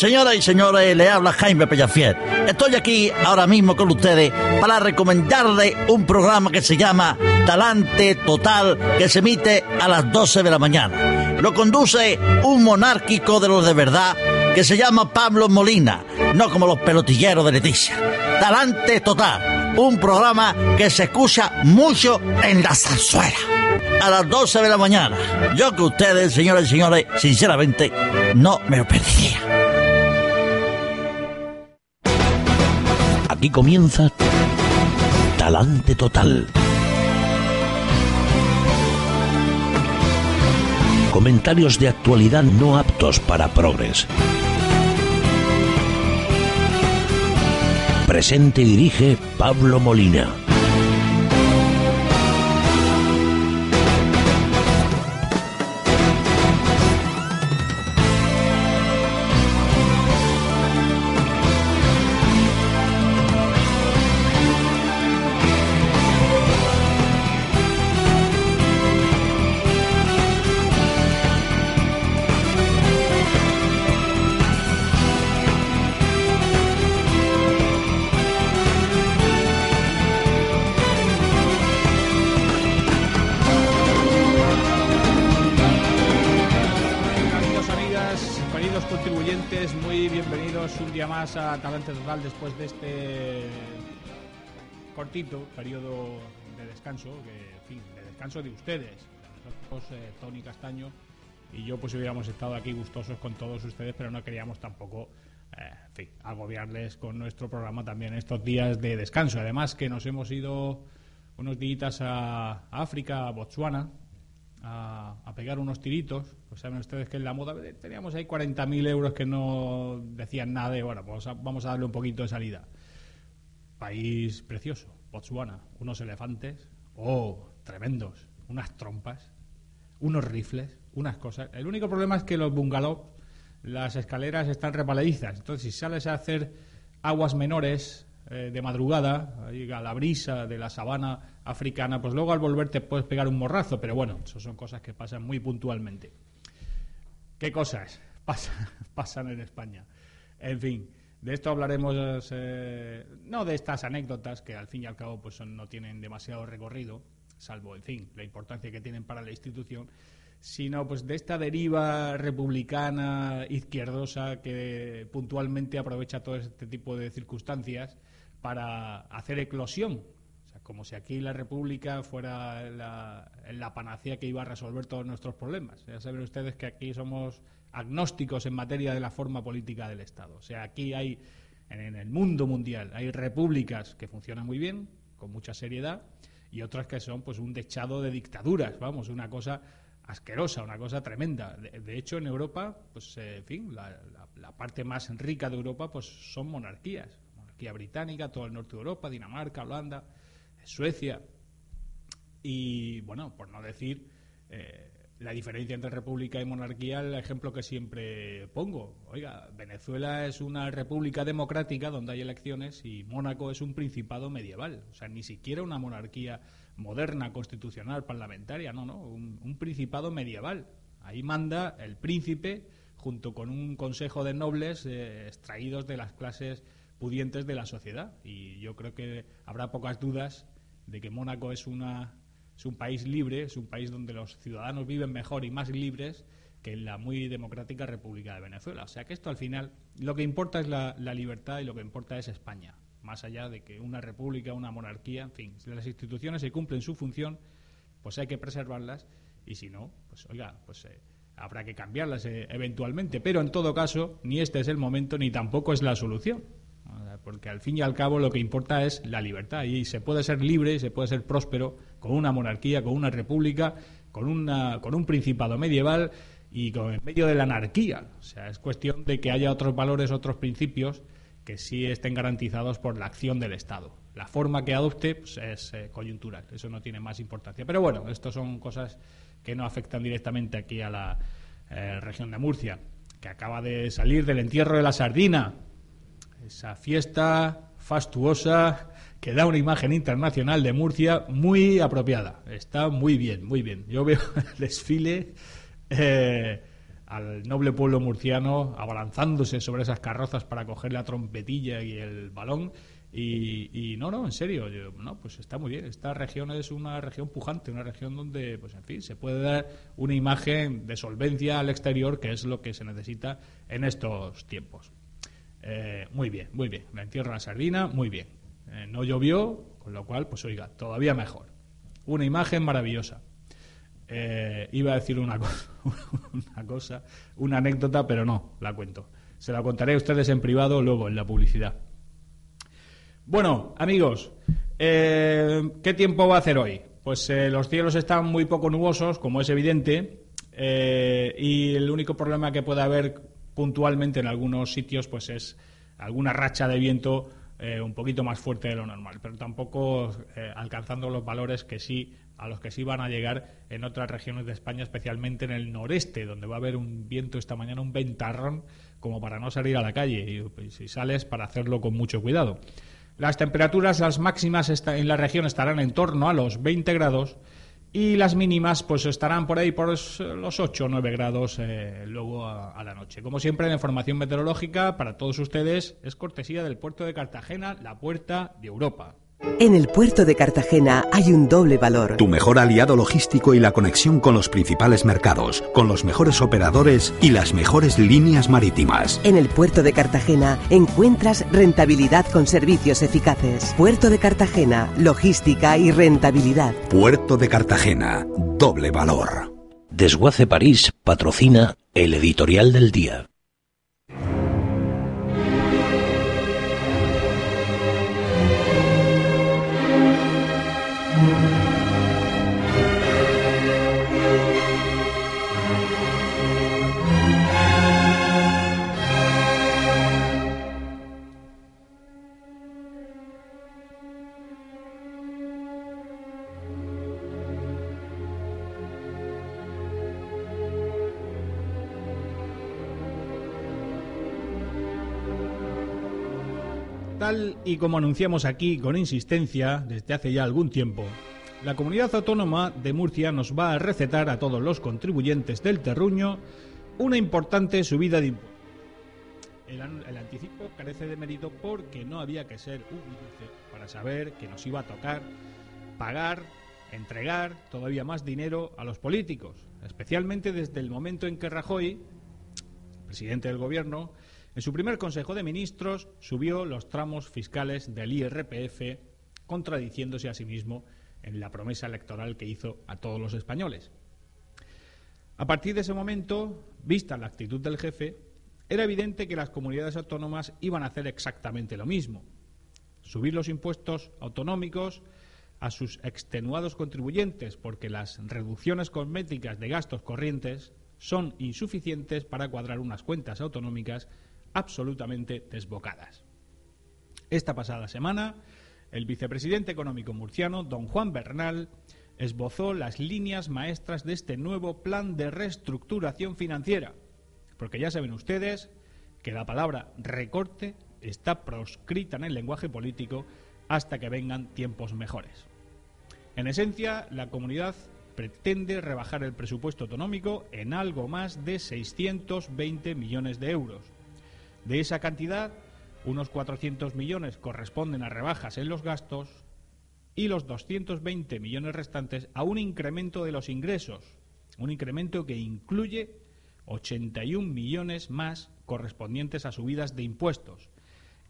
Señoras y señores, le habla Jaime Pellafiel. Estoy aquí ahora mismo con ustedes para recomendarle un programa que se llama Talante Total, que se emite a las 12 de la mañana. Lo conduce un monárquico de los de verdad que se llama Pablo Molina, no como los pelotilleros de Leticia. Talante Total, un programa que se escucha mucho en la zarzuela. A las 12 de la mañana. Yo que ustedes, señoras y señores, sinceramente, no me lo perdería. Aquí comienza Talante Total. Comentarios de actualidad no aptos para progres. Presente y dirige Pablo Molina. Queridos contribuyentes, muy bienvenidos un día más a Talante Total después de este cortito periodo de descanso, que, en fin, de descanso de ustedes. Nosotros, eh, Tony Castaño y yo, pues hubiéramos estado aquí gustosos con todos ustedes, pero no queríamos tampoco, eh, agobiarles con nuestro programa también estos días de descanso. Además que nos hemos ido unos días a África, a Botswana, a, pegar unos tiritos. Pues saben ustedes que en la moda teníamos ahí 40.000 euros que no decían nada y bueno, pues vamos a darle un poquito de salida. País precioso, Botswana, unos elefantes, oh, tremendos, unas trompas, unos rifles, unas cosas. El único problema es que los bungalows, las escaleras están repaledizas. Entonces, si sales a hacer aguas menores eh, de madrugada, ahí a la brisa de la sabana africana, pues luego al volver te puedes pegar un morrazo. Pero bueno, eso son cosas que pasan muy puntualmente. ¿Qué cosas pasan, en España? En fin, de esto hablaremos, eh, no de estas anécdotas que al fin y al cabo pues son- no tienen demasiado recorrido, salvo, en fin, la importancia que tienen para la institución, sino pues de esta deriva republicana izquierdosa que puntualmente aprovecha todo este tipo de circunstancias para hacer eclosión. O sea, como si aquí la República fuera la, la panacea que iba a resolver todos nuestros problemas. Ya saben ustedes que aquí somos agnósticos en materia de la forma política del Estado. O sea, aquí hay, en, el mundo mundial, hay repúblicas que funcionan muy bien, con mucha seriedad, y otras que son pues un dechado de dictaduras, vamos, una cosa asquerosa, una cosa tremenda. De, de hecho, en Europa, pues, eh, en fin, la, la- la parte más rica de Europa, pues, son monarquías. Británica, todo el norte de Europa, Dinamarca, Holanda, Suecia. Y, bueno, por no decir eh, la diferencia entre república y monarquía, el ejemplo que siempre pongo. Oiga, Venezuela es una república democrática donde hay elecciones y Mónaco es un principado medieval. O sea, ni siquiera una monarquía moderna, constitucional, parlamentaria, no, no, un, un principado medieval. Ahí manda el príncipe junto con un consejo de nobles eh, extraídos de las clases pudientes de la sociedad. Y yo creo que habrá pocas dudas de que Mónaco es una es un país libre, es un país donde los ciudadanos viven mejor y más libres que en la muy democrática República de Venezuela. O sea que esto al final lo que importa es la, libertad y lo que importa es España, más allá de que una república, una monarquía, en fin, si las instituciones se cumplen su función, pues hay que preservarlas y si no, pues oiga, pues eh, habrá que cambiarlas eh, eventualmente. Pero en todo caso, ni este es el momento ni tampoco es la solución. Porque al fin y al cabo lo que importa es la libertad y se puede ser libre se puede ser próspero con una monarquía, con una república, con, una, con un principado medieval y con, en medio de la anarquía. O sea, es cuestión de que haya otros valores, otros principios que sí estén garantizados por la acción del Estado. La forma que adopte pues, es eh, coyuntural, eso no tiene más importancia. Pero bueno, esto son cosas que no afectan directamente aquí a la eh, región de Murcia, que acaba de salir del entierro de la sardina, esa fiesta fastuosa que da una imagen internacional de Murcia muy apropiada. Está muy bien, muy bien. Yo veo el desfile eh, al noble pueblo murciano abalanzándose sobre esas carrozas para coger la trompetilla y el balón. Y, no, no, en serio, no, pues está muy bien. Esta región es una región pujante, una región donde, pues en fin, se puede dar una imagen de solvencia al exterior, que es lo que se necesita en estos tiempos. Eh, muy bien, muy bien. La entierro la sardina, muy bien. Eh, no llovió, con lo cual, pues oiga, todavía mejor. Una imagen maravillosa. Eh, iba a decir una, una cosa, una anécdota, pero no, la cuento. Se la contaré a ustedes en privado luego en la publicidad. Bueno, amigos, ¿qué tiempo va a hacer hoy? Pues los cielos están muy poco nubosos, como es evidente, y el único problema que puede haber puntualmente en algunos sitios, pues es alguna racha de viento un poquito más fuerte de lo normal, pero tampoco alcanzando los valores que sí a los que sí van a llegar en otras regiones de España, especialmente en el noreste, donde va a haber un viento esta mañana, un ventarrón, como para no salir a la calle. Y pues, si sales, para hacerlo con mucho cuidado. Las temperaturas, las máximas en la región estarán en torno a los 20 grados y las mínimas pues estarán por ahí por los 8 o 9 grados eh, luego a, a, la noche. Como siempre, la información meteorológica para todos ustedes es cortesía del puerto de Cartagena, la puerta de Europa. En el puerto de Cartagena hay un doble valor. Tu mejor aliado logístico y la conexión con los principales mercados, con los mejores operadores y las mejores líneas marítimas. En el puerto de Cartagena encuentras rentabilidad con servicios eficaces. Puerto de Cartagena, logística y rentabilidad. Puerto de Cartagena, doble valor. Desguace París patrocina el editorial del día. Y como anunciamos aquí con insistencia desde hace ya algún tiempo, la comunidad autónoma de Murcia nos va a recetar a todos los contribuyentes del terruño una importante subida de impuestos. El, anticipo carece de mérito porque no había que ser un para saber que nos iba a tocar pagar, entregar todavía más dinero a los políticos, especialmente desde el momento en que Rajoy, presidente del gobierno, en su primer Consejo de Ministros subió los tramos fiscales del IRPF, contradiciéndose a sí mismo en la promesa electoral que hizo a todos los españoles. A partir de ese momento, vista la actitud del jefe, era evidente que las comunidades autónomas iban a hacer exactamente lo mismo. Subir los impuestos autonómicos a sus extenuados contribuyentes porque las reducciones cosméticas de gastos corrientes son insuficientes para cuadrar unas cuentas autonómicas absolutamente desbocadas. Esta pasada semana, el vicepresidente económico murciano, don Juan Bernal, esbozó las líneas maestras de este nuevo plan de reestructuración financiera, porque ya saben ustedes que la palabra recorte está proscrita en el lenguaje político hasta que vengan tiempos mejores. En esencia, la comunidad pretende rebajar el presupuesto autonómico en algo más de 620 millones de euros, de esa cantidad, unos 400 millones corresponden a rebajas en los gastos y los 220 millones restantes a un incremento de los ingresos, un incremento que incluye 81 millones más correspondientes a subidas de impuestos,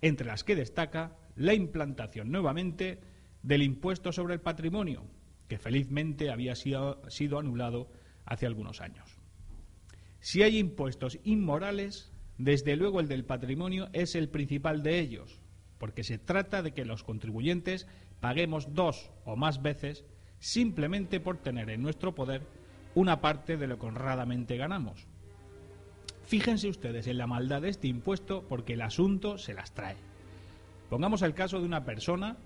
entre las que destaca la implantación nuevamente del impuesto sobre el patrimonio, que felizmente había sido, sido anulado hace algunos años. Si hay impuestos inmorales, desde luego el del patrimonio es el principal de ellos, porque se trata de que los contribuyentes paguemos dos o más veces simplemente por tener en nuestro poder una parte de lo que honradamente ganamos. Fíjense ustedes en la maldad de este impuesto porque el asunto se las trae. Pongamos el caso de una persona,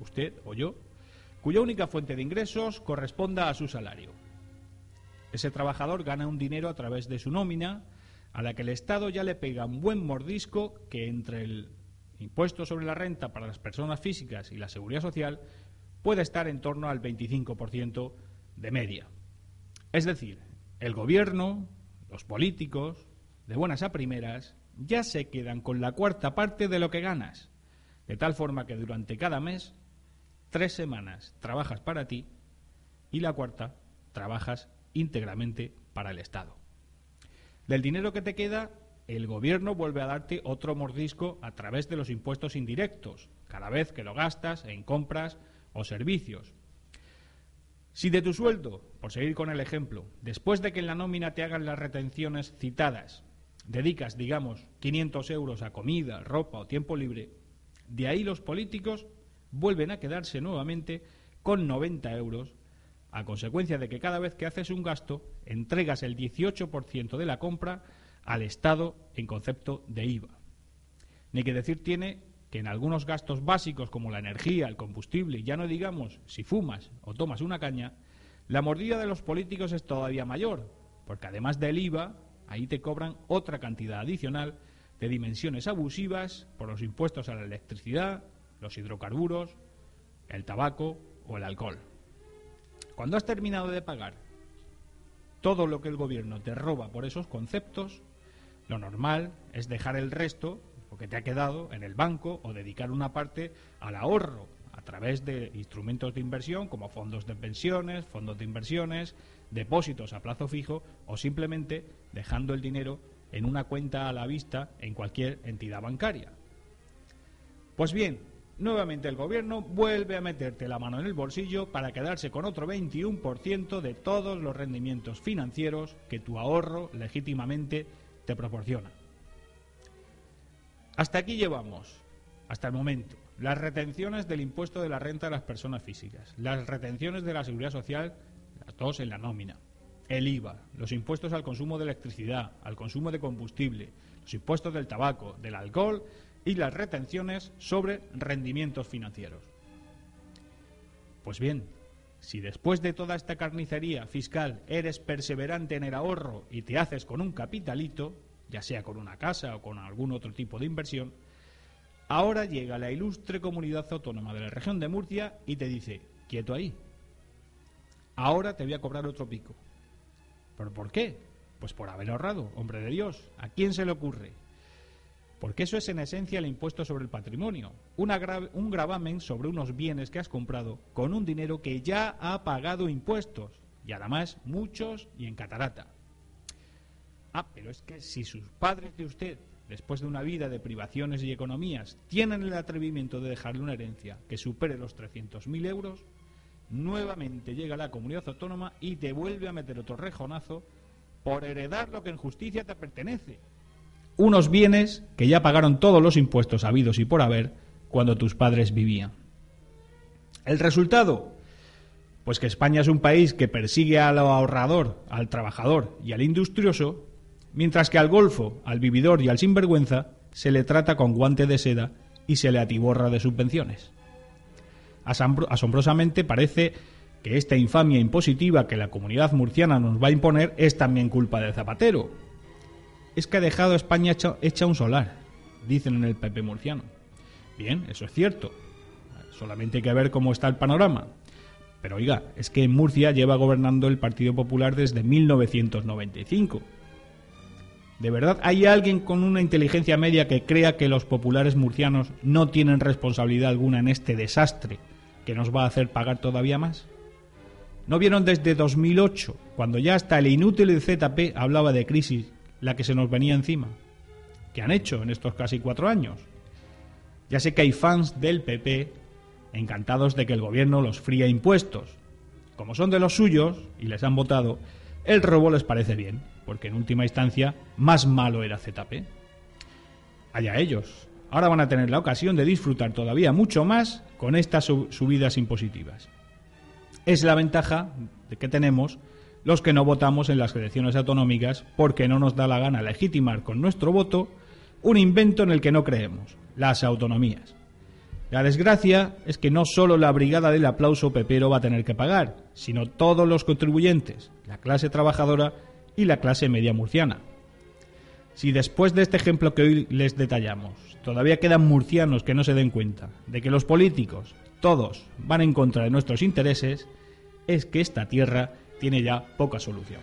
usted o yo, cuya única fuente de ingresos corresponda a su salario. Ese trabajador gana un dinero a través de su nómina, a la que el Estado ya le pega un buen mordisco que entre el impuesto sobre la renta para las personas físicas y la seguridad social puede estar en torno al 25% de media. Es decir, el Gobierno, Los políticos, de buenas a primeras, ya se quedan con la cuarta parte de lo que ganas, de tal forma que durante cada mes, tres semanas trabajas para ti y la cuarta trabajas íntegramente para el Estado. Del dinero que te queda, el gobierno vuelve a darte otro mordisco a través de los impuestos indirectos, cada vez que lo gastas en compras o servicios. Si de tu sueldo, por seguir con el ejemplo, después de que en la nómina te hagan las retenciones citadas, dedicas, digamos, 500 euros a comida, ropa o tiempo libre, de ahí los políticos vuelven a quedarse nuevamente con 90 euros a consecuencia de que cada vez que haces un gasto entregas el 18% de la compra al Estado en concepto de IVA. Ni que decir tiene que en algunos gastos básicos como la energía, el combustible, ya no digamos si fumas o tomas una caña, la mordida de los políticos es todavía mayor, porque además del IVA, ahí te cobran otra cantidad adicional de dimensiones abusivas por los impuestos a la electricidad, los hidrocarburos, el tabaco o el alcohol. Cuando has terminado de pagar todo lo que el gobierno te roba por esos conceptos, lo normal es dejar el resto que te ha quedado en el banco o dedicar una parte al ahorro a través de instrumentos de inversión como fondos de pensiones, fondos de inversiones, depósitos a plazo fijo o simplemente dejando el dinero en una cuenta a la vista en cualquier entidad bancaria. Pues bien, nuevamente el gobierno vuelve a meterte la mano en el bolsillo para quedarse con otro 21% de todos los rendimientos financieros que tu ahorro legítimamente te proporciona. Hasta aquí llevamos, hasta el momento, las retenciones del impuesto de la renta de las personas físicas, las retenciones de la seguridad social, las dos en la nómina, el IVA, los impuestos al consumo de electricidad, al consumo de combustible, los impuestos del tabaco, del alcohol y las retenciones sobre rendimientos financieros. Pues bien, si después de toda esta carnicería fiscal eres perseverante en el ahorro y te haces con un capitalito, ya sea con una casa o con algún otro tipo de inversión, ahora llega la ilustre comunidad autónoma de la región de Murcia y te dice, quieto ahí, ahora te voy a cobrar otro pico. ¿Pero por qué? Pues por haber ahorrado, hombre de Dios. ¿A quién se le ocurre? Porque eso es en esencia el impuesto sobre el patrimonio, un gravamen sobre unos bienes que has comprado con un dinero que ya ha pagado impuestos, y además muchos y en catarata. Ah, pero es que si sus padres de usted, después de una vida de privaciones y economías, tienen el atrevimiento de dejarle una herencia que supere los 300.000 euros, nuevamente llega la comunidad autónoma y te vuelve a meter otro rejonazo por heredar lo que en justicia te pertenece. Unos bienes que ya pagaron todos los impuestos habidos y por haber cuando tus padres vivían. El resultado, pues que España es un país que persigue al ahorrador, al trabajador y al industrioso mientras que al golfo, al vividor y al sinvergüenza se le trata con guante de seda y se le atiborra de subvenciones. Asombrosamente parece que esta infamia impositiva que la comunidad murciana nos va a imponer es también culpa del Zapatero. Es que ha dejado a España hecha, un solar, dicen en el PP murciano. Bien, eso es cierto. Solamente hay que ver cómo está el panorama. Pero oiga, es que en Murcia lleva gobernando el Partido Popular desde 1995 ¿De verdad hay alguien con una inteligencia media que crea que los populares murcianos no tienen responsabilidad alguna en este desastre que nos va a hacer pagar todavía más? ¿No vieron desde 2008, cuando ya hasta el inútil ZP hablaba de crisis, la que se nos venía encima? ¿Qué han hecho en estos casi cuatro años? Ya sé que hay fans del PP encantados de que el gobierno los fría impuestos. Como son de los suyos y les han votado, el robo les parece bien, porque en última instancia más malo era ZP. Allá ellos. Ahora van a tener la ocasión de disfrutar todavía mucho más con estas subidas impositivas. Es la ventaja de que tenemos los que no votamos en las elecciones autonómicas porque no nos da la gana legitimar con nuestro voto un invento en el que no creemos, las autonomías. La desgracia es que no solo la brigada del aplauso pepero va a tener que pagar, sino todos los contribuyentes, la clase trabajadora y la clase media murciana. Si después de este ejemplo que hoy les detallamos, todavía quedan murcianos que no se den cuenta de que los políticos, todos, van en contra de nuestros intereses, es que esta tierra tiene ya poca solución.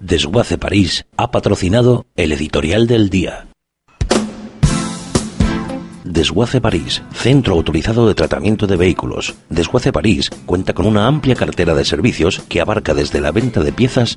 Desguace París ha patrocinado el editorial del día. Desguace París, centro autorizado de tratamiento de vehículos. Desguace París cuenta con una amplia cartera de servicios que abarca desde la venta de piezas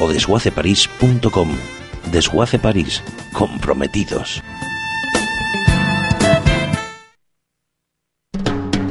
o desguaceparís.com. Desguace París, comprometidos.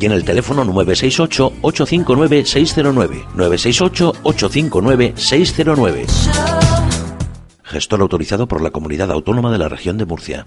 y en el teléfono 968-859-609. 968-859-609. Gestor autorizado por la Comunidad Autónoma de la Región de Murcia.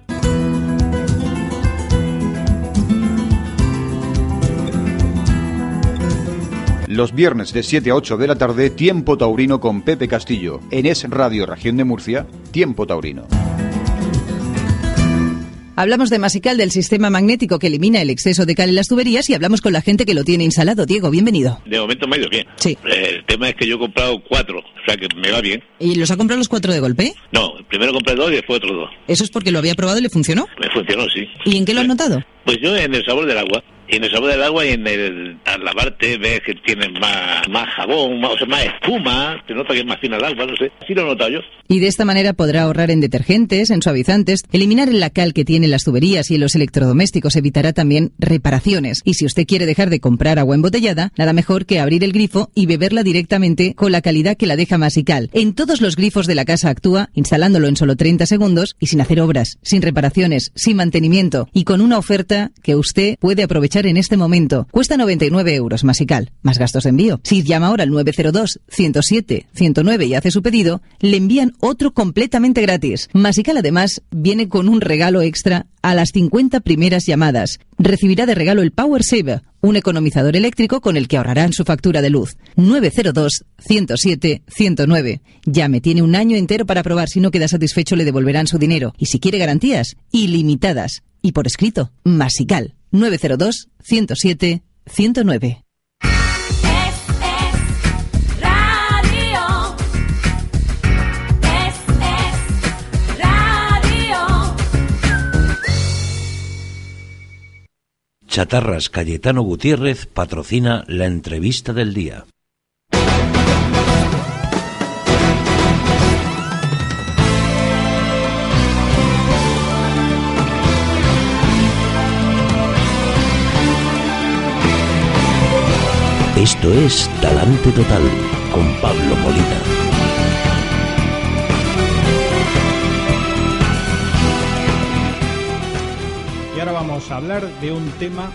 Los viernes de 7 a 8 de la tarde, Tiempo Taurino con Pepe Castillo. En Es Radio Región de Murcia, Tiempo Taurino. Hablamos de Masical, del sistema magnético que elimina el exceso de cal en las tuberías y hablamos con la gente que lo tiene instalado. Diego, bienvenido. De momento me ha ido bien. Sí. El tema es que yo he comprado cuatro, o sea que me va bien. ¿Y los ha comprado los cuatro de golpe? No, primero compré dos y después otros dos. ¿Eso es porque lo había probado y le funcionó? Me funcionó, sí. ¿Y en qué lo has notado? Pues yo en el sabor del agua. En el sabor del agua y en el al lavarte ves que tienes más, más jabón, o sea, más espuma, te nota que es más fina el agua, no sé. Así lo he notado yo. Y de esta manera podrá ahorrar en detergentes, en suavizantes, eliminar la cal que tienen las tuberías y en los electrodomésticos evitará también reparaciones. Y si usted quiere dejar de comprar agua embotellada, nada mejor que abrir el grifo y beberla directamente con la calidad que la deja Masical. En todos los grifos de la casa actúa, instalándolo en solo 30 segundos y sin hacer obras, sin reparaciones, sin mantenimiento y con una oferta que usted puede aprovechar en este momento. Cuesta 99 euros Masical, más gastos de envío. Si llama ahora al 902-107-109 y hace su pedido, le envían otro completamente gratis. Masical además viene con un regalo extra a las 50 primeras llamadas. Recibirá de regalo el Power Saver, un economizador eléctrico con el que ahorrarán su factura de luz. 902-107-109. Llame, tiene un año entero para probar. Si no queda satisfecho, le devolverán su dinero. Y si quiere garantías, ilimitadas. Y por escrito, Masical. 902-107-109. Radio. Es, es, radio. Chatarras Cayetano Gutiérrez patrocina la entrevista del día. Esto es Talante Total con Pablo Molina. ahora vamos a hablar de un tema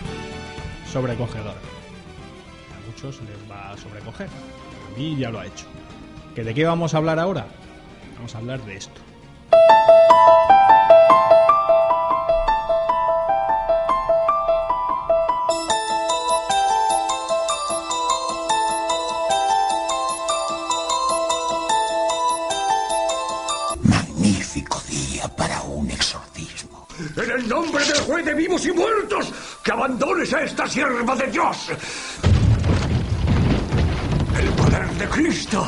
sobrecogedor. A muchos les va a sobrecoger. A mí ya lo ha hecho. ¿Que ¿De qué vamos a hablar ahora? Vamos a hablar de esto. En el nombre del juez de vivos y muertos, que abandones a esta sierva de Dios. El poder de Cristo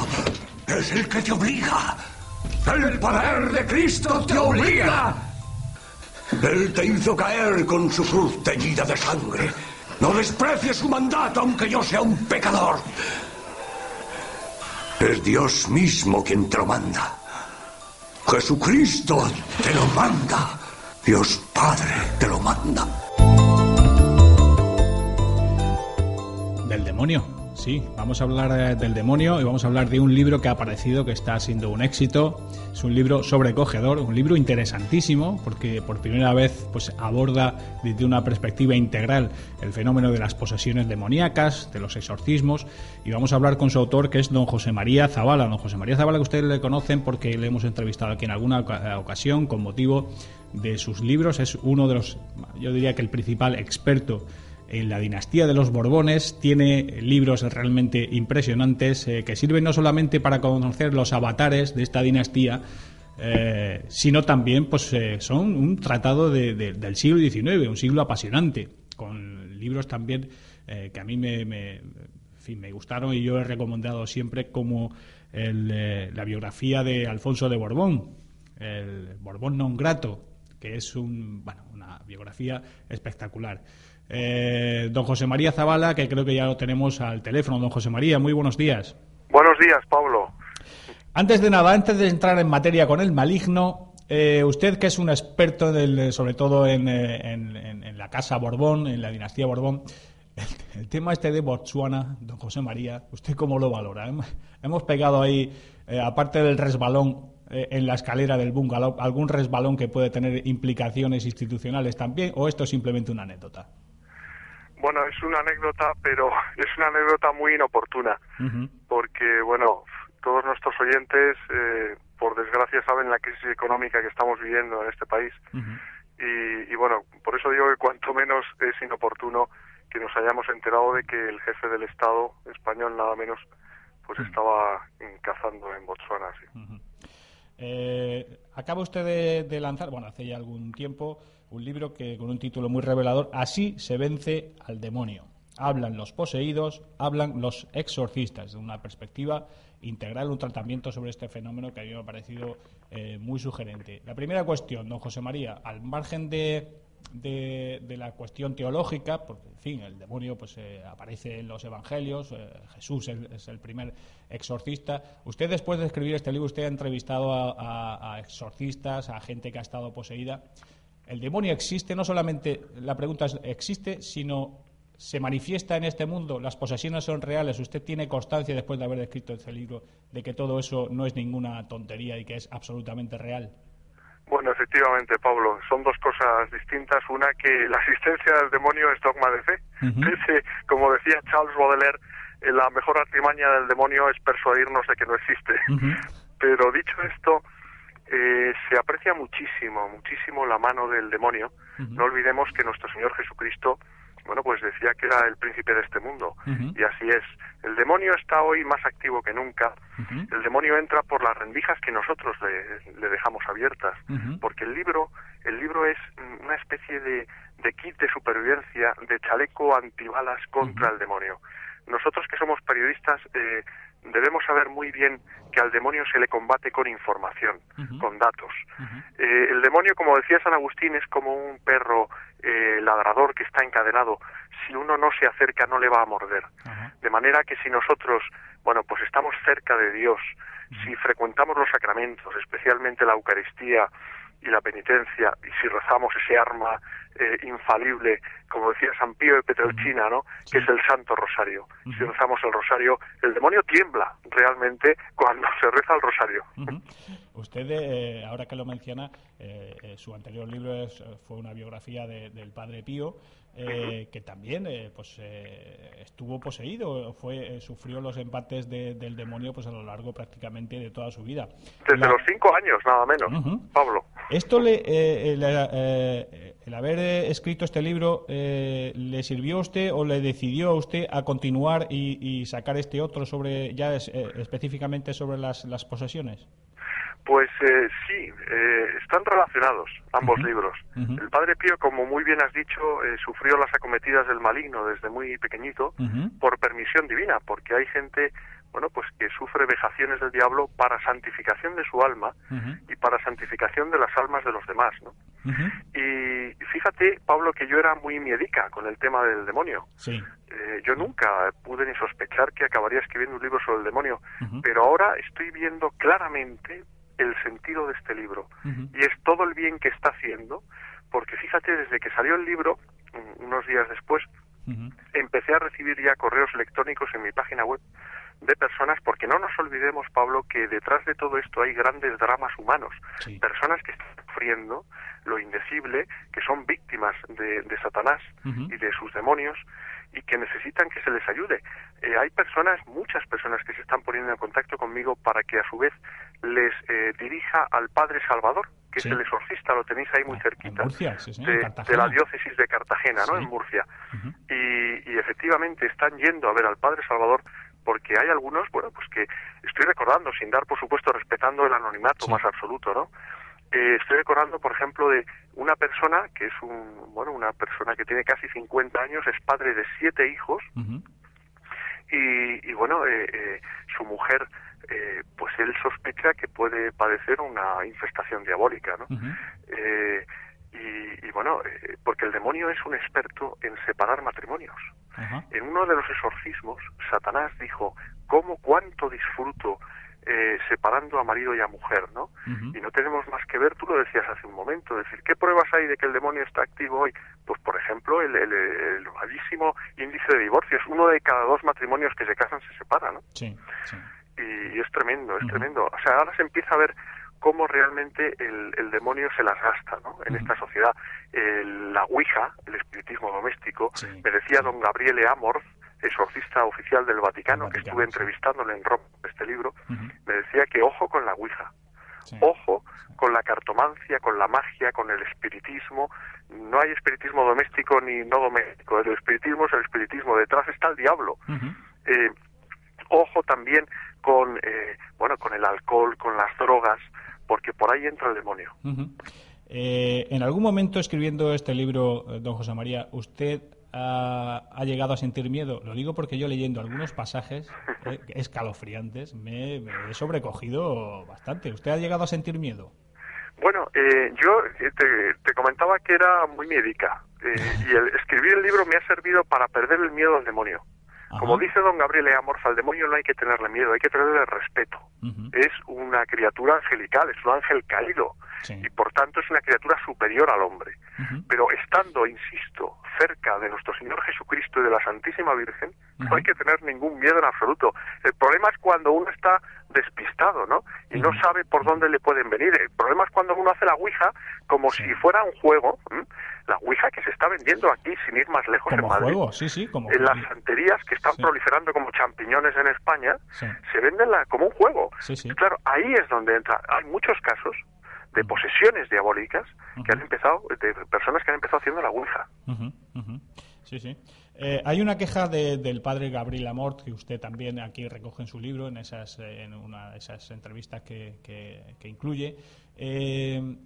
es el que te obliga. El poder de Cristo te obliga. Él te hizo caer con su cruz teñida de sangre. No desprecies su mandato aunque yo sea un pecador. Es Dios mismo quien te lo manda. Jesucristo te lo manda. Dios Padre te lo manda. Del demonio. Sí, vamos a hablar eh, del demonio y vamos a hablar de un libro que ha aparecido que está siendo un éxito. Es un libro sobrecogedor, un libro interesantísimo porque por primera vez pues aborda desde una perspectiva integral el fenómeno de las posesiones demoníacas, de los exorcismos y vamos a hablar con su autor que es don José María Zavala. Don José María Zavala que ustedes le conocen porque le hemos entrevistado aquí en alguna oca- ocasión con motivo de sus libros. Es uno de los, yo diría que el principal experto en la dinastía de los Borbones, tiene libros realmente impresionantes eh, que sirven no solamente para conocer los avatares de esta dinastía, eh, sino también pues eh, son un tratado de- de- del siglo XIX, un siglo apasionante, con libros también que a mí me, me- gustaron y yo he recomendado siempre como la biografía de Alfonso de Borbón, el Borbón non grato, que es un, bueno, una biografía espectacular. Eh, don José María Zavala, que creo que ya lo tenemos al teléfono. Don José María, muy buenos días. Buenos días, Pablo. Antes de nada, antes de entrar en materia con el maligno, eh, usted que es un experto, del, sobre todo en, eh, en- en- en la casa Borbón, en la dinastía Borbón, el, el tema este de Botsuana, don José María, ¿usted cómo lo valora? Hem- Hemos pegado ahí, eh, aparte del resbalón en la escalera del bungalow, algún resbalón que puede tener implicaciones institucionales también, o esto es simplemente una anécdota. Bueno, es una anécdota, pero es una anécdota muy inoportuna, porque, bueno, todos nuestros oyentes, eh, por desgracia, saben la crisis económica que estamos viviendo en este país. Y, y, bueno, por eso digo que cuanto menos es inoportuno que nos hayamos enterado de que el jefe del Estado español, nada menos, pues estaba cazando en Botswana. sí. Eh, acaba usted de, lanzar, bueno, hace ya algún tiempo, un libro que con un título muy revelador, Así se vence al demonio. Hablan los poseídos, hablan los exorcistas, de una perspectiva integral, un tratamiento sobre este fenómeno que a mí me ha parecido eh, muy sugerente. La primera cuestión, don José María, al margen de, de, la cuestión teológica, porque, en fin, el demonio pues eh, aparece en los evangelios, eh, Jesús es, el primer exorcista. Usted, después de escribir este libro, usted ha entrevistado a, a- a exorcistas, a gente que ha estado poseída. El demonio existe, no solamente la pregunta es existe, sino se manifiesta en este mundo, las posesiones son reales. Usted tiene constancia, después de haber escrito este libro, de que todo eso no es ninguna tontería y que es absolutamente real. Bueno, efectivamente, Pablo, son dos cosas distintas. Una, que la existencia del demonio es dogma de fe. Ese, como decía Charles Baudelaire, eh, la mejor artimaña del demonio es persuadirnos de que no existe. Pero dicho esto, eh, se aprecia muchísimo, muchísimo la mano del demonio. No olvidemos que nuestro Señor Jesucristo, bueno, pues decía que era el príncipe de este mundo. Y así es. El demonio está hoy más activo que nunca. El demonio entra por las rendijas que nosotros le, le dejamos abiertas. Porque el libro, el libro es una especie de, de kit de supervivencia, de chaleco antibalas contra el demonio. Nosotros que somos periodistas eh, debemos saber muy bien que al demonio se le combate con información, con datos. Eh, el demonio, como decía San Agustín, es como un perro eh, ladrador que está encadenado. Si uno no se acerca, no le va a morder. De manera que si nosotros, bueno, pues estamos cerca de Dios, si frecuentamos los sacramentos, especialmente la Eucaristía y la penitencia, y si rezamos ese arma eh, infalible, como decía San Pío de Petrelcina, ¿no? Que es el Santo Rosario. Si rezamos el Rosario, el demonio tiembla realmente cuando se reza el Rosario. Usted, eh, ahora que lo menciona, eh, eh, su anterior libro es- fue una biografía de- del Padre Pío, eh, que también eh, pues, eh, estuvo poseído, fue, eh, sufrió los embates de- del demonio pues, a lo largo prácticamente de toda su vida. Desde La- los cinco años, nada menos. Pablo. ¿Esto, le, eh, el, el haber escrito este libro, le sirvió a usted o le decidió a usted a continuar y, y sacar este otro sobre ya es- específicamente sobre las, las posesiones? Pues eh, sí, eh, están relacionados ambos libros. El Padre Pío, como muy bien has dicho, eh, sufrió las acometidas del maligno desde muy pequeñito por permisión divina, porque hay gente, bueno, pues que sufre vejaciones del diablo para santificación de su alma y para santificación de las almas de los demás, ¿no? Y fíjate, Pablo, que yo era muy miedica con el tema del demonio. Sí. Eh, yo nunca pude ni sospechar que acabaría escribiendo un libro sobre el demonio, pero ahora estoy viendo claramente el sentido de este libro. Y es todo el bien que está haciendo, porque fíjate, desde que salió el libro, mm, unos días después, empecé a recibir ya correos electrónicos en mi página web de personas, porque no nos olvidemos, Pablo, que detrás de todo esto hay grandes dramas humanos, personas que están sufriendo lo indecible, que son víctimas de, de Satanás demonios y que necesitan que se les ayude. Eh, hay personas, muchas personas que se están poniendo en contacto conmigo para que a su vez les eh, dirija al Padre Salvador, que Sí. es el exorcista, lo tenéis ahí muy cerquita, Murcia, sí, señor, de, la diócesis de Cartagena, ¿no? Sí. En Murcia. y, y efectivamente están yendo a ver al Padre Salvador porque hay algunos, bueno, pues que estoy recordando, sin dar, por supuesto, respetando el anonimato más absoluto, ¿no? Eh, estoy recordando, por ejemplo, de una persona que es un, bueno, una persona que tiene casi 50 años, es padre de siete hijos, y, y bueno, eh, eh, su mujer, eh, pues él sospecha que puede padecer una infestación diabólica, ¿no? Eh, y, y bueno, eh, porque el demonio es un experto en separar matrimonios. En uno de los exorcismos, Satanás dijo, ¿cómo, cuánto disfruto eh, separando a marido y a mujer, ¿no? Y no tenemos más que ver, tú lo decías hace un momento, decir, ¿qué pruebas hay de que el demonio está activo hoy? Pues, por ejemplo, el, el, índice de divorcios. Uno de cada dos matrimonios que se casan se separa, ¿no? Sí, sí. Y es tremendo, es tremendo. O sea, ahora se empieza a ver cómo realmente el, el demonio se las gasta ¿no? en esta sociedad. El- la Ouija, el espiritismo doméstico, me decía don Gabriele Amorth, exorcista oficial del Vaticano, que estuve entrevistándole en Roma, este libro, me decía que ojo con la Ouija, ojo con la cartomancia, con la magia, con el espiritismo. No hay espiritismo doméstico ni no doméstico. El espiritismo es el espiritismo. Detrás está el diablo. Eh, ojo también con eh, bueno con el alcohol, con las drogas, porque por ahí entra el demonio. Eh, en algún momento escribiendo este libro, eh, don José María, ¿usted ha, ha llegado a sentir miedo? Lo digo porque yo leyendo algunos pasajes eh, escalofriantes me, me he sobrecogido bastante. ¿Usted ha llegado a sentir miedo? Bueno, eh, yo eh, te, te comentaba que era muy médica eh, y el escribir el libro me ha servido para perder el miedo al demonio. Como dice don Gabriel Amorf, al demonio no hay que tenerle miedo, hay que tenerle respeto. Es una criatura angelical, es un ángel caído y por tanto es una criatura superior al hombre. Pero estando, insisto, cerca de nuestro Señor Jesucristo y de la Santísima Virgen, no hay que tener ningún miedo en absoluto. El problema es cuando uno está despistado, ¿no? Y no sabe por dónde le pueden venir. El problema es cuando uno hace la Ouija como si fuera un juego, ¿m? la Ouija que se está vendiendo aquí sin ir más lejos en Como Madrid. juego, sí, sí, como En las santerías que están proliferando como champiñones en España, se venden la- como un juego. Sí, sí. Claro, ahí es donde entra. Hay muchos casos de posesiones diabólicas que han empezado, de personas que han empezado haciendo la Ouija. Sí, sí. Eh, hay una queja de- del padre Gabriel Amort que usted también aquí recoge en su libro, en esas eh, en una de esas entrevistas que, que- que incluye, eh,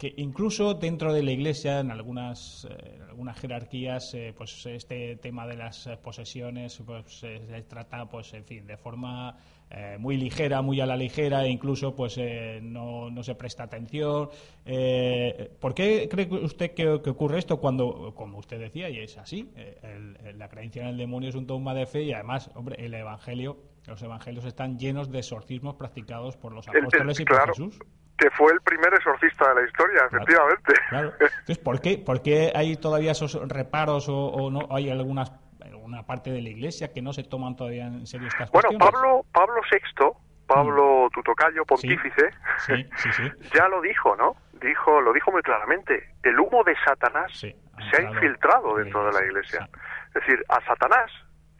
que incluso dentro de la Iglesia, en algunas, eh, en algunas jerarquías, eh, pues este tema de las eh, posesiones pues, se trata, pues en fin, de forma eh, muy ligera, muy a la ligera, e incluso pues eh, no, no se presta atención. Eh, ¿Por qué cree usted que, que ocurre esto cuando, como usted decía, y es así, el- el- la creencia en el demonio es un dogma de fe y además, hombre, el Evangelio, los Evangelios están llenos de exorcismos practicados por los el- apóstoles y por claro, Jesús? Que fue el primer exorcista de la historia, efectivamente. Claro. Entonces, ¿por qué, por qué hay todavía esos reparos o, o no hay algunas alguna parte de la Iglesia que no se toman todavía en serio estas Bueno, cuestiones? Pablo, Pablo VI, Pablo Tutocayo, pontífice, Sí, sí, sí. ya lo dijo, ¿no? Dijo, lo dijo muy claramente. El humo de Satanás se ha infiltrado dentro de la Iglesia. Es decir, a Satanás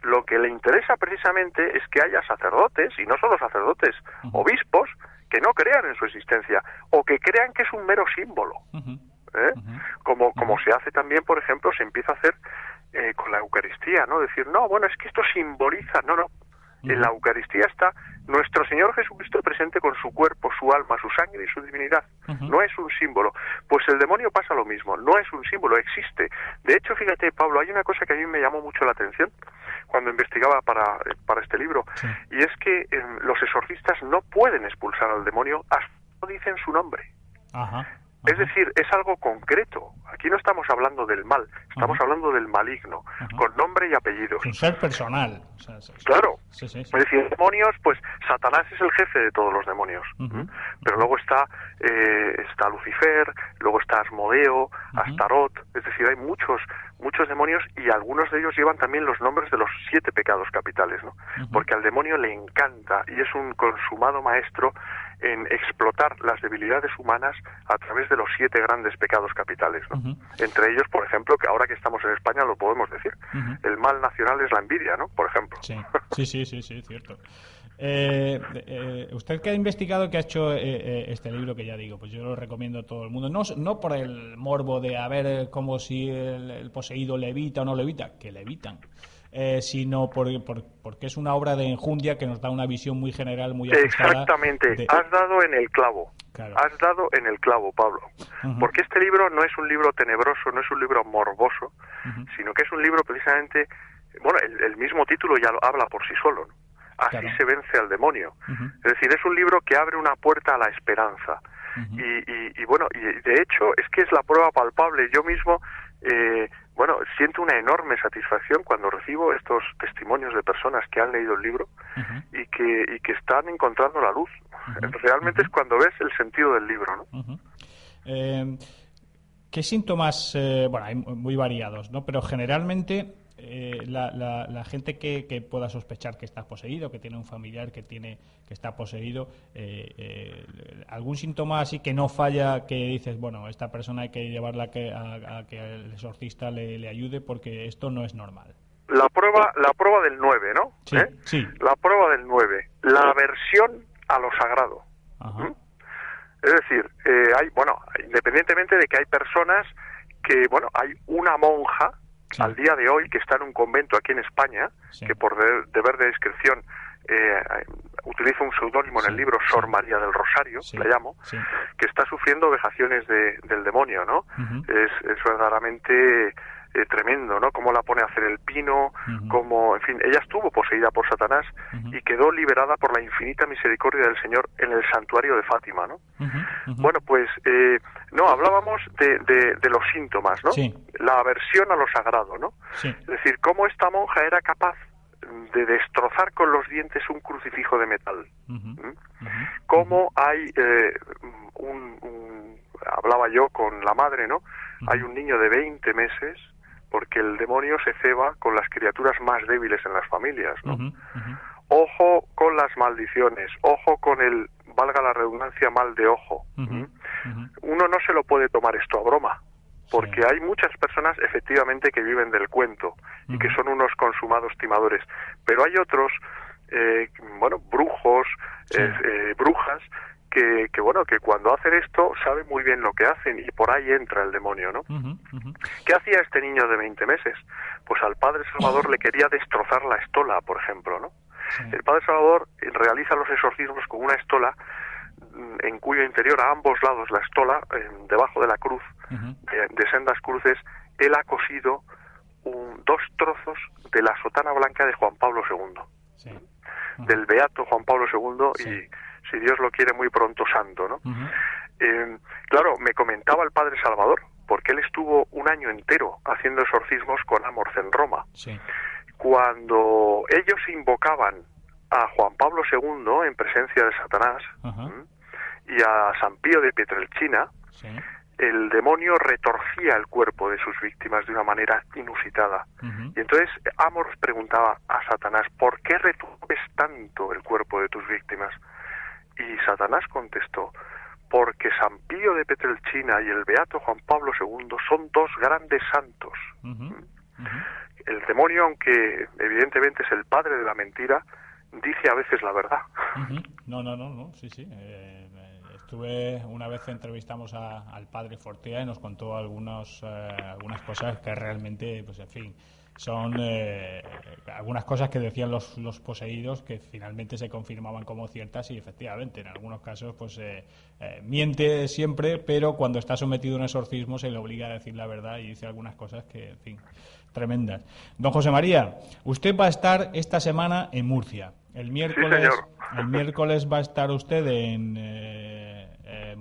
lo que le interesa precisamente es que haya sacerdotes, y no solo sacerdotes, obispos, que no crean en su existencia, o que crean que es un mero símbolo. ¿eh? Como, como se hace también, por ejemplo, se empieza a hacer eh, con la Eucaristía, ¿no? Decir, no, bueno, es que esto simboliza, no, no. En la Eucaristía está nuestro Señor Jesucristo presente con su cuerpo, su alma, su sangre y su divinidad. No es un símbolo. Pues el demonio pasa lo mismo, no es un símbolo, existe. De hecho, fíjate, Pablo, hay una cosa que a mí me llamó mucho la atención cuando investigaba para, para este libro, y es que eh, los exorcistas no pueden expulsar al demonio hasta que no dicen su nombre. Ajá. Es decir, es algo concreto. Aquí no estamos hablando del mal, estamos hablando del maligno, con nombre y apellido. Un ser personal. O sea. Claro. Sí, sí, sí. Es decir, demonios, pues Satanás es el jefe de todos los demonios. Pero luego está, eh, está Lucifer, luego está Asmodeo, Astarot, es decir, hay muchos, muchos demonios y algunos de ellos llevan también los nombres de los siete pecados capitales, ¿no? Porque al demonio le encanta y es un consumado maestro en explotar las debilidades humanas a través de los siete grandes pecados capitales, ¿no? Entre ellos, por ejemplo, que ahora que estamos en España lo podemos decir, el mal nacional es la envidia, ¿no? Por ejemplo. Sí, sí, sí, sí, sí, cierto. Eh, eh, usted que ha investigado, que ha hecho eh, eh, este libro, que ya digo, pues yo lo recomiendo a todo el mundo, no, no por el morbo de a ver como si el, el poseído levita o no levita, que levitan, eh, sino por, por- porque es una obra de enjundia que nos da una visión muy general, muy. Exactamente, de- has dado en el clavo. Has dado en el clavo, Pablo. Porque este libro no es un libro tenebroso, no es un libro morboso, sino que es un libro precisamente, bueno, el, el mismo título ya lo habla por sí solo. ¿no? Así Claro. se vence al demonio. Es decir, es un libro que abre una puerta a la esperanza. y, y- y bueno, y de hecho es que es la prueba palpable. Yo mismo, eh, bueno, siento una enorme satisfacción cuando recibo estos testimonios de personas que han leído el libro y que, y que están encontrando la luz. Realmente es cuando ves el sentido del libro, ¿no? Eh, ¿Qué síntomas? eh, bueno, hay muy variados, ¿no? Pero generalmente eh, la, la- la gente que, que pueda sospechar que está poseído, que tiene un familiar que tiene que está poseído, eh, eh, algún síntoma así que no falla, que dices, bueno, esta persona hay que llevarla que, a, a que el exorcista le, le ayude porque esto no es normal. La prueba, la prueba del 9, ¿no? Sí, sí. La prueba del 9. La aversión a lo sagrado. ¿Mm? Es decir, eh, hay, bueno, independientemente de que hay personas que, bueno, hay una monja al día de hoy que está en un convento aquí en España, que por de- deber de descripción eh, utiliza un seudónimo en el libro Sor María del Rosario, la llamo, que está sufriendo vejaciones de- del demonio, ¿no? es, es verdaderamente eh, tremendo, ¿no? Cómo la pone a hacer el pino, cómo, en fin, ella estuvo poseída por Satanás y quedó liberada por la infinita misericordia del Señor en el santuario de Fátima, ¿no? Bueno, pues, eh, no, hablábamos de, de- de los síntomas, ¿no? Sí. La aversión a lo sagrado, ¿no? Sí. Es decir, cómo esta monja era capaz de destrozar con los dientes un crucifijo de metal. ¿Mm? Cómo hay eh, un, un- Hablaba yo con la madre, ¿no? Hay un niño de 20 meses porque el demonio se ceba con las criaturas más débiles en las familias, ¿no? Ojo con las maldiciones, ojo con el, valga la redundancia, mal de ojo. Uno no se lo puede tomar esto a broma, porque hay muchas personas efectivamente que viven del cuento y que son unos consumados timadores, pero hay otros, eh, bueno, brujos, eh, eh, brujas, que, que bueno, que cuando hacen esto saben muy bien lo que hacen y por ahí entra el demonio, ¿no? ¿Qué hacía este niño de 20 meses? Pues al Padre Salvador le quería destrozar la estola, por ejemplo, ¿no? El Padre Salvador realiza los exorcismos con una estola mm, en cuyo interior a ambos lados la estola, eh, debajo de la cruz, de, de sendas cruces, él ha cosido un- dos trozos de la sotana blanca de Juan Pablo II, del beato Juan Pablo II y, si Dios lo quiere, muy pronto santo, ¿no? Eh, claro, me comentaba el Padre Salvador, porque él estuvo un año entero haciendo exorcismos con Amorce en Roma. Cuando ellos invocaban a Juan Pablo II en presencia de Satanás y a San Pío de Pietrelcina, el demonio retorcía el cuerpo de sus víctimas de una manera inusitada. Y entonces Amos preguntaba a Satanás, ¿por qué returbes tanto el cuerpo de tus víctimas? Y Satanás contestó, porque San Pío de Petrelchina y el Beato Juan Pablo II son dos grandes santos. El demonio, aunque evidentemente es el padre de la mentira, dice a veces la verdad. No, no, no, no, sí, sí. Eh, estuve, una vez entrevistamos a- al padre Fortea y nos contó algunos, eh, algunas cosas que realmente, pues en fin, son eh, algunas cosas que decían los, los poseídos que finalmente se confirmaban como ciertas y efectivamente en algunos casos pues eh, eh, miente siempre, pero cuando está sometido a un exorcismo se le obliga a decir la verdad y dice algunas cosas que, en fin, tremendas. Don José María, usted va a estar esta semana en Murcia. El miércoles, el miércoles va a estar usted en eh,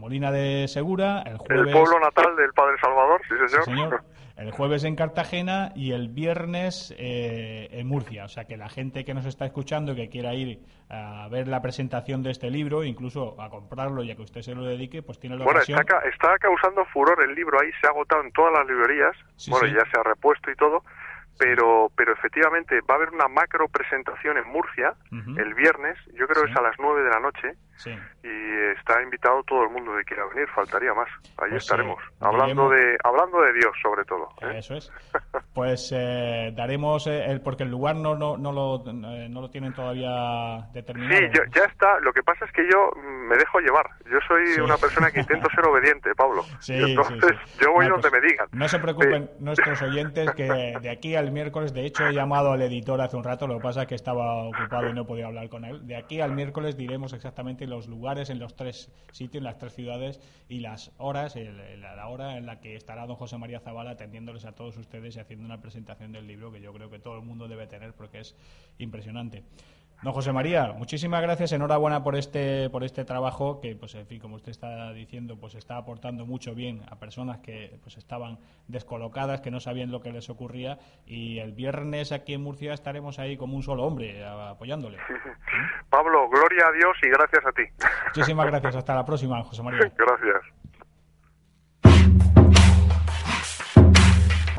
Molina de Segura, el jueves El pueblo natal del Padre Salvador, sí señor. Sí, señor. El jueves en Cartagena y el viernes eh, en Murcia. O sea que la gente que nos está escuchando y que quiera ir a ver la presentación de este libro, incluso a comprarlo y a que usted se lo dedique, pues tiene la Bueno, ocasión. está, está causando furor el libro ahí, se ha agotado en todas las librerías, Sí, bueno, sí. ya se ha repuesto y todo, pero, pero efectivamente va a haber una macro presentación en Murcia el viernes, yo creo que es a las 9 de la noche, Sí. y está invitado todo el mundo que quiera venir, faltaría más, ahí Pues, estaremos, eh, hablando, de, hablando de Dios sobre todo. ¿eh? Eso es. Pues eh, daremos eh, el porque el lugar no, no, no, lo, eh, no lo tienen todavía determinado. Sí, yo- ya está. Lo que pasa es que yo me dejo llevar. Yo soy Sí. una persona que intento ser obediente, Pablo. Sí, Y entonces yo voy donde pues, me digan. No se preocupen nuestros oyentes que de aquí al miércoles, de hecho he llamado al editor hace un rato, lo que pasa es que estaba ocupado y no podía hablar con él. De aquí al miércoles diremos exactamente los lugares en los tres sitios, en las tres ciudades y las horas, el- la hora en la que estará don José María Zavala atendiéndoles a todos ustedes y haciendo una presentación del libro que yo creo que todo el mundo debe tener porque es impresionante. Don José María, muchísimas gracias, enhorabuena por este por este trabajo que, pues en fin, como usted está diciendo, pues está aportando mucho bien a personas que pues estaban descolocadas, que no sabían lo que les ocurría y el viernes aquí en Murcia estaremos ahí como un solo hombre apoyándole. Pablo, gloria a Dios y gracias a ti. Muchísimas gracias, hasta la próxima, José María. Gracias.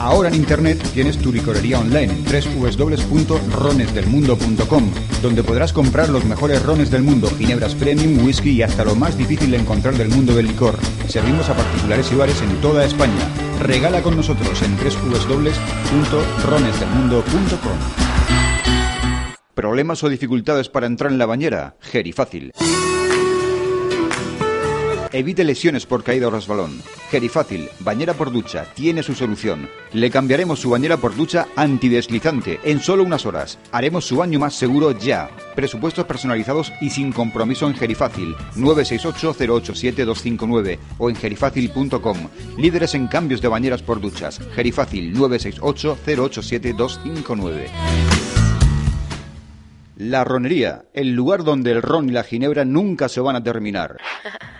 Ahora en Internet tienes tu licorería online en www.ronesdelmundo.com, donde podrás comprar los mejores rones del mundo, ginebras premium, whisky y hasta lo más difícil de encontrar del mundo del licor. Servimos a particulares y bares en toda España. Regala con nosotros en www.ronesdelmundo.com. ¿Problemas o dificultades para entrar en la bañera? Gerifácil. Evite lesiones por caída o resbalón. Gerifácil, bañera por ducha, tiene su solución. Le cambiaremos su bañera por ducha antideslizante en solo unas horas. Haremos su baño más seguro ya. Presupuestos personalizados y sin compromiso en Gerifácil 968-087-259 o en gerifácil.com. Líderes en cambios de bañeras por duchas. Gerifácil 968-087-259. La ronería, el lugar donde el ron y la ginebra nunca se van a terminar.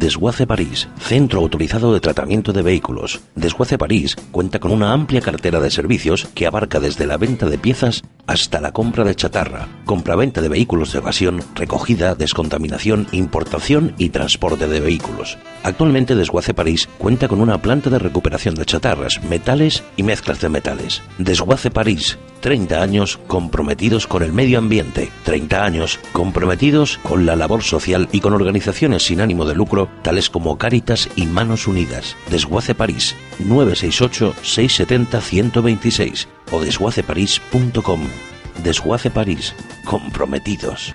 Desguace París, centro autorizado de tratamiento de vehículos. Desguace París cuenta con una amplia cartera de servicios que abarca desde la venta de piezas hasta la compra de chatarra, compraventa de vehículos de evasión, recogida, descontaminación, importación y transporte de vehículos. Actualmente Desguace París cuenta con una planta de recuperación de chatarras, metales y mezclas de metales. Desguace París, 30 años comprometidos con el medio ambiente, 30 años comprometidos con la labor social y con organizaciones sin ánimo de lucro tales como Cáritas y Manos Unidas. Desguace París, 968-670-126 o desguaceparís.com. Desguace París, comprometidos.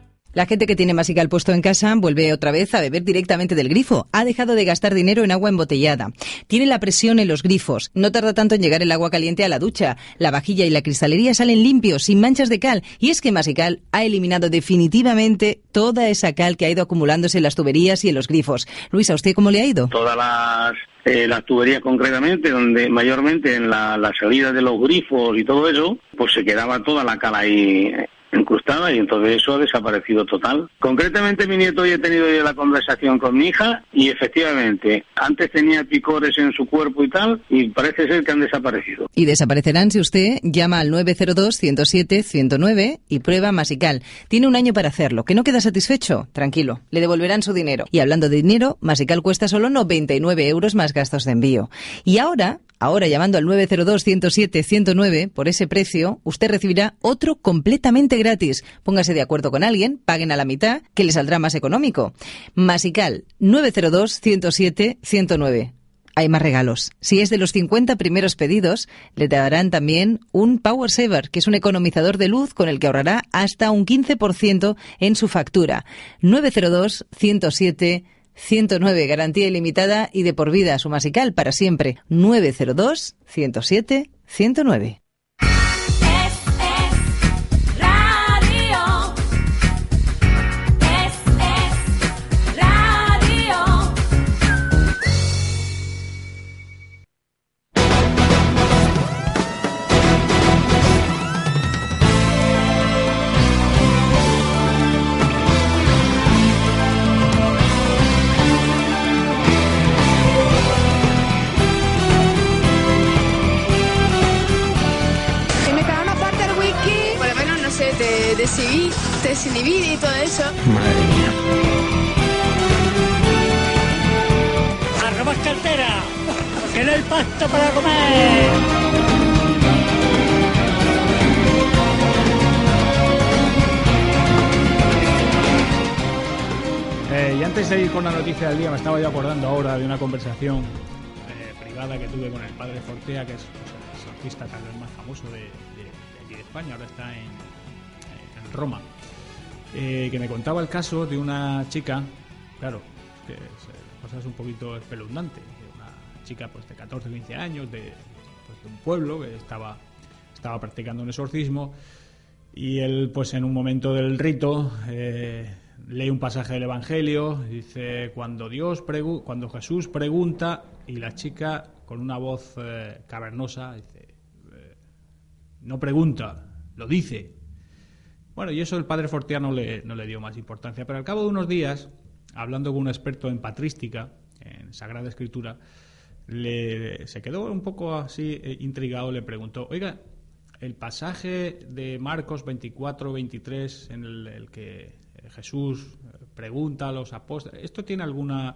La gente que tiene Masical puesto en casa vuelve otra vez a beber directamente del grifo. Ha dejado de gastar dinero en agua embotellada. Tiene la presión en los grifos. No tarda tanto en llegar el agua caliente a la ducha. La vajilla y la cristalería salen limpios, sin manchas de cal. Y es que Masical ha eliminado definitivamente toda esa cal que ha ido acumulándose en las tuberías y en los grifos. Luisa, ¿a usted cómo le ha ido? Todas las eh, las tuberías concretamente, donde mayormente en la, la salida de los grifos y todo eso, pues se quedaba toda la cal ahí incrustada y entonces eso ha desaparecido total. Concretamente mi nieto hoy he tenido ya la conversación con mi hija y efectivamente antes tenía picores en su cuerpo y tal y parece ser que han desaparecido. Y desaparecerán si usted llama al 902-107-109 y prueba Masical. Tiene un año para hacerlo. ¿Que no queda satisfecho? Tranquilo, le devolverán su dinero. Y hablando de dinero, Masical cuesta solo 99 euros más gastos de envío. Y ahora, Ahora, llamando al 902-107-109, por ese precio, usted recibirá otro completamente gratis. Póngase de acuerdo con alguien, paguen a la mitad, que le saldrá más económico. Masical, 902-107-109. Hay más regalos. Si es de los 50 primeros pedidos, le darán también un Power Saver, que es un economizador de luz con el que ahorrará hasta un 15% en su factura. 902 107 109, garantía ilimitada y de por vida, su masical para siempre. 902 107 109. Con la noticia del día, me estaba yo acordando ahora de una conversación eh, privada que tuve con el padre Fortea, que es pues, el exorcista tal vez más famoso de, aquí de España, ahora está en, Roma, eh, que me contaba el caso de una chica, claro, que eh, la cosa es un poquito espeluznante, una chica pues de 14 o 15 años, de, pues, de un pueblo que estaba, estaba practicando un exorcismo y él, pues en un momento del rito, eh, lee un pasaje del Evangelio, dice, cuando Dios pregu- cuando Jesús pregunta, y la chica con una voz eh, cavernosa dice, eh, no pregunta, lo dice. Bueno, y eso el padre Fortea no le, no le dio más importancia, pero al cabo de unos días, hablando con un experto en patrística, en Sagrada Escritura, le, se quedó un poco así eh, intrigado, le preguntó, oiga, el pasaje de Marcos 24, 23, en el que Jesús pregunta a los apóstoles, ¿esto tiene alguna,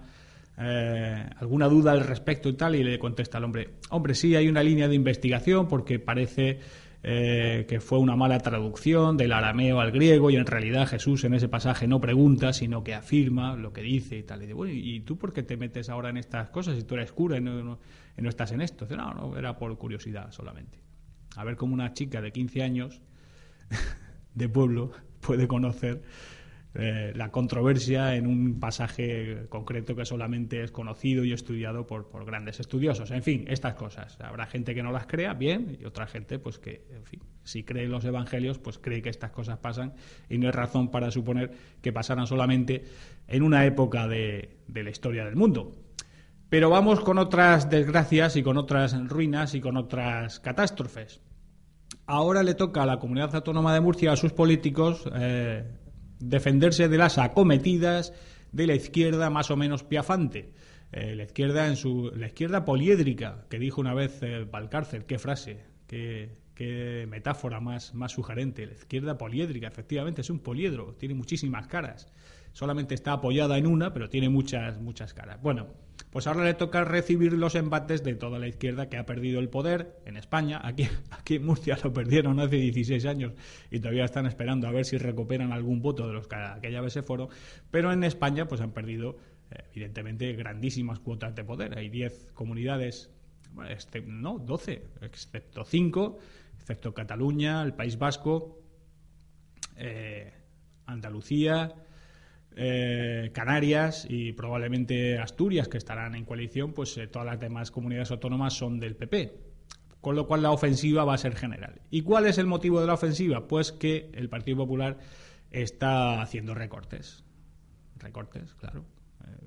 eh, alguna duda al respecto y tal, y le contesta al hombre, hombre, sí, hay una línea de investigación porque parece eh, que fue una mala traducción del arameo al griego y en realidad Jesús en ese pasaje no pregunta, sino que afirma lo que dice y tal. Y dice, bueno, ¿y tú por qué te metes ahora en estas cosas si tú eres cura y no, no- y no estás en esto? Dice, no, no, era por curiosidad solamente. A ver cómo una chica de 15 años de pueblo puede conocer eh, la controversia en un pasaje concreto que solamente es conocido y estudiado por, grandes estudiosos. En fin, estas cosas. Habrá gente que no las crea, bien, y otra gente, pues que, en fin, si cree en los evangelios, pues cree que estas cosas pasan y no hay razón para suponer que pasaran solamente en una época de, de la historia del mundo. Pero vamos con otras desgracias y con otras ruinas y con otras catástrofes. Ahora le toca a la comunidad autónoma de Murcia, a sus políticos, eh, defenderse de las acometidas de la izquierda más o menos piafante. Eh, la izquierda en su la izquierda poliédrica que dijo una vez eh, Valcárcel, qué frase, qué, qué metáfora más más sugerente. La izquierda poliédrica, efectivamente es un poliedro, tiene muchísimas caras. Solamente está apoyada en una, pero tiene muchas muchas caras. Bueno, pues ahora le toca recibir los embates de toda la izquierda que ha perdido el poder en España. Aquí, aquí en Murcia lo perdieron hace 16 años y todavía están esperando a ver si recuperan algún voto de los que aquella vez se fueron. Pero en España pues han perdido, eh, evidentemente, grandísimas cuotas de poder. Hay 10 comunidades, bueno, este- no, 12, excepto 5, excepto Cataluña, el País Vasco, eh, Andalucía, eh, Canarias y probablemente Asturias, que estarán en coalición, pues eh, todas las demás comunidades autónomas son del PP. Con lo cual la ofensiva va a ser general. ¿Y cuál es el motivo de la ofensiva? Pues que el Partido Popular está haciendo recortes. Recortes, claro.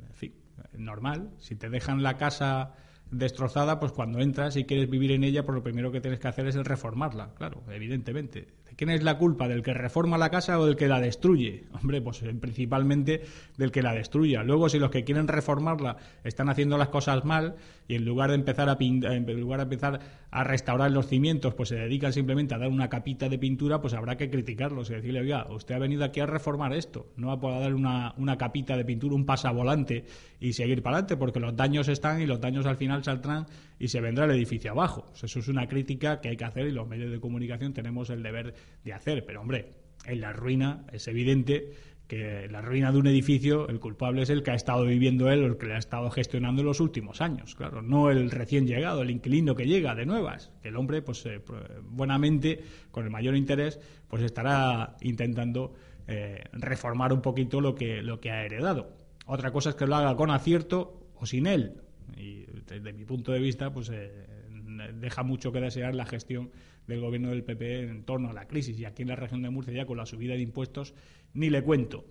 En fin, normal. Si te dejan la casa destrozada, pues cuando entras y quieres vivir en ella, pues lo primero que tienes que hacer es el reformarla, claro, evidentemente. ¿De quién es la culpa? ¿Del que reforma la casa o del que la destruye? Hombre, pues eh, principalmente del que la destruya. Luego, si los que quieren reformarla están haciendo las cosas mal y en lugar de empezar a pin- en lugar de empezar a restaurar los cimientos, pues se dedican simplemente a dar una capita de pintura, pues habrá que criticarlos y decirle, oiga, usted ha venido aquí a reformar esto, no a dar una, una capita de pintura, un pasavolante y seguir para adelante, porque los daños están y los daños al final saldrán y se vendrá el edificio abajo. Eso es una crítica que hay que hacer y los medios de comunicación tenemos el deber de hacer. Pero hombre, en la ruina es evidente que la ruina de un edificio el culpable es el que ha estado viviendo él o el que le ha estado gestionando en los últimos años, claro, no el recién llegado, el inquilino que llega de nuevas, que el hombre pues eh, buenamente, con el mayor interés, pues estará intentando eh, reformar un poquito lo que, lo que ha heredado. Otra cosa es que lo haga con acierto o sin él. Y desde mi punto de vista, pues eh, deja mucho que desear la gestión del gobierno del PP en torno a la crisis. Y aquí en la región de Murcia, ya con la subida de impuestos, ni le cuento.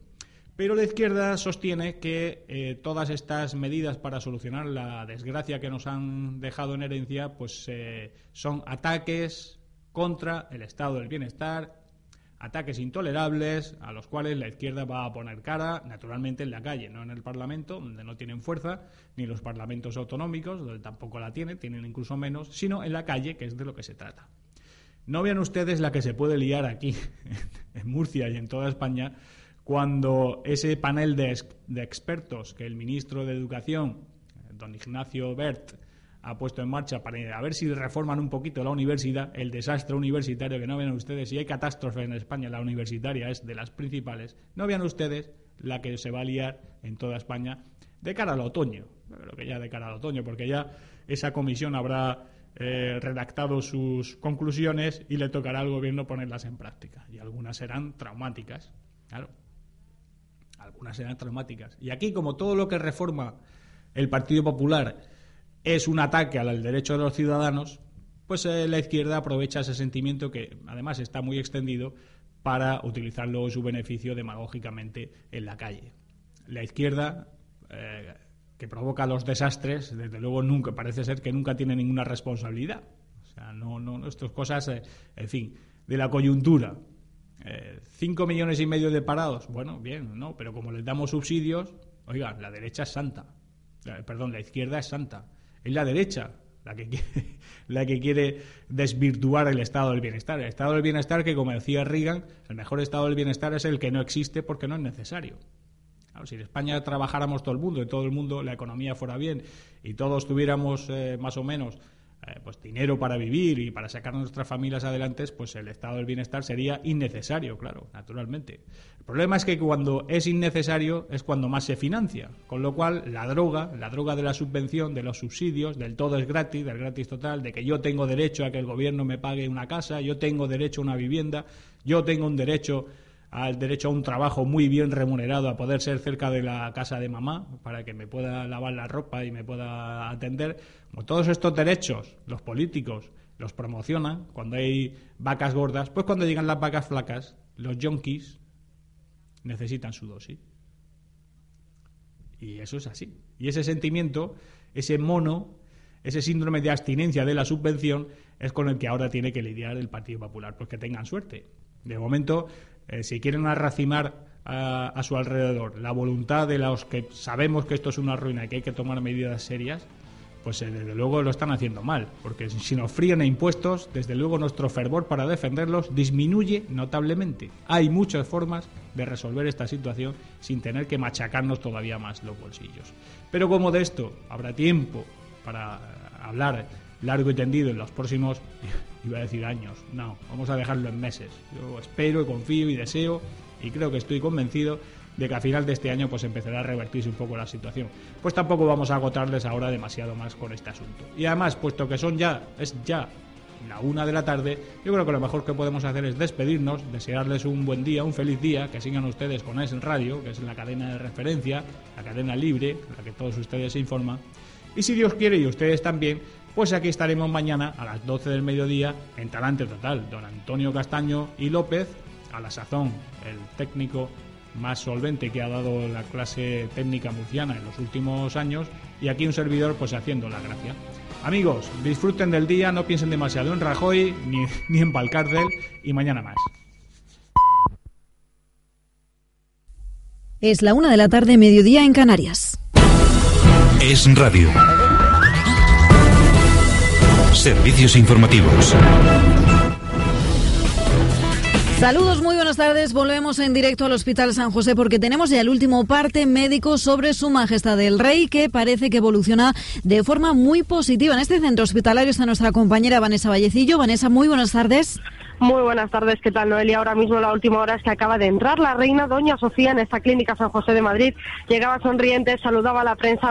Pero la izquierda sostiene que eh, todas estas medidas para solucionar la desgracia que nos han dejado en herencia, pues eh, son ataques contra el estado del bienestar, ataques intolerables a los cuales la izquierda va a poner cara, naturalmente en la calle, no en el Parlamento, donde no tienen fuerza, ni los parlamentos autonómicos, donde tampoco la tienen, tienen incluso menos, sino en la calle, que es de lo que se trata. No vean ustedes la que se puede liar aquí, en Murcia y en toda España, cuando ese panel de, de expertos que el ministro de Educación, don Ignacio Bert, ha puesto en marcha para a ver si reforman un poquito la universidad, el desastre universitario, que no vean ustedes, si hay catástrofe en España, la universitaria es de las principales, no vean ustedes la que se va a liar en toda España de cara al otoño, creo que ya de cara al otoño, porque ya esa comisión habrá eh, redactado sus conclusiones y le tocará al gobierno ponerlas en práctica. Y algunas serán traumáticas, claro. Algunas serán traumáticas. Y aquí, como todo lo que reforma el Partido Popular es un ataque al derecho de los ciudadanos, pues eh, la izquierda aprovecha ese sentimiento que además está muy extendido para utilizarlo en su beneficio demagógicamente en la calle. La izquierda eh, que provoca los desastres, desde luego nunca parece ser que nunca tiene ninguna responsabilidad. O sea, no, no, estas cosas, eh, en fin, de la coyuntura. Eh, cinco millones y medio de parados, bueno, bien, no, pero como les damos subsidios, oiga, la derecha es santa, perdón, la izquierda es santa, es la derecha la que quiere, la que quiere desvirtuar el estado del bienestar. El estado del bienestar que, como decía Reagan, el mejor estado del bienestar es el que no existe porque no es necesario. Si en España trabajáramos todo el mundo, en todo el mundo la economía fuera bien y todos tuviéramos eh, más o menos eh, pues dinero para vivir y para sacar a nuestras familias adelante, pues el estado del bienestar sería innecesario, claro, naturalmente. El problema es que cuando es innecesario es cuando más se financia, con lo cual la droga, la droga de la subvención, de los subsidios, del todo es gratis, del gratis total, de que yo tengo derecho a que el gobierno me pague una casa, yo tengo derecho a una vivienda, yo tengo un derecho al derecho a un trabajo muy bien remunerado, a poder ser cerca de la casa de mamá, para que me pueda lavar la ropa y me pueda atender. todos estos derechos, los políticos los promocionan cuando hay vacas gordas, pues cuando llegan las vacas flacas, los yonkis necesitan su dosis. Y eso es así. Y ese sentimiento, ese mono, ese síndrome de abstinencia de la subvención, es con el que ahora tiene que lidiar el Partido Popular. Pues que tengan suerte. De momento, eh, si quieren arracimar a, su alrededor la voluntad de los que sabemos que esto es una ruina y que hay que tomar medidas serias, pues eh, desde luego lo están haciendo mal, porque si nos fríen a impuestos, desde luego nuestro fervor para defenderlos disminuye notablemente. Hay muchas formas de resolver esta situación sin tener que machacarnos todavía más los bolsillos. Pero como de esto habrá tiempo para hablar largo y tendido en los próximos, iba a decir años, no, vamos a dejarlo en meses. Yo espero y confío y deseo y creo que estoy convencido de que a final de este año pues empezará a revertirse un poco la situación. Pues tampoco vamos a agotarles ahora demasiado más con este asunto. Y además, puesto que son ya, es ya la una de la tarde, yo creo que lo mejor que podemos hacer es despedirnos, desearles un buen día, un feliz día, que sigan ustedes con Es Radio, que es la cadena de referencia, la cadena libre, la que todos ustedes se informan. Y si Dios quiere y ustedes también, pues aquí estaremos mañana a las 12 del mediodía en Talante Total. Don Antonio Castaño y López, a la sazón, el técnico más solvente que ha dado la clase técnica murciana en los últimos años y aquí un servidor pues haciendo la gracia. Amigos, disfruten del día, no piensen demasiado en Rajoy ni, ni en Valcárcel y mañana más. Es la una de la tarde, mediodía en Canarias. Es radio. Servicios informativos. Saludos, muy buenas tardes. Volvemos en directo al Hospital San José porque tenemos ya el último parte médico sobre Su Majestad el Rey que parece que evoluciona de forma muy positiva. En este centro hospitalario está nuestra compañera Vanessa Vallecillo. Vanessa, muy buenas tardes. Muy buenas tardes, ¿qué tal Noelia? Ahora mismo la última hora es que acaba de entrar la reina Doña Sofía en esta clínica San José de Madrid. Llegaba sonriente, saludaba a la prensa.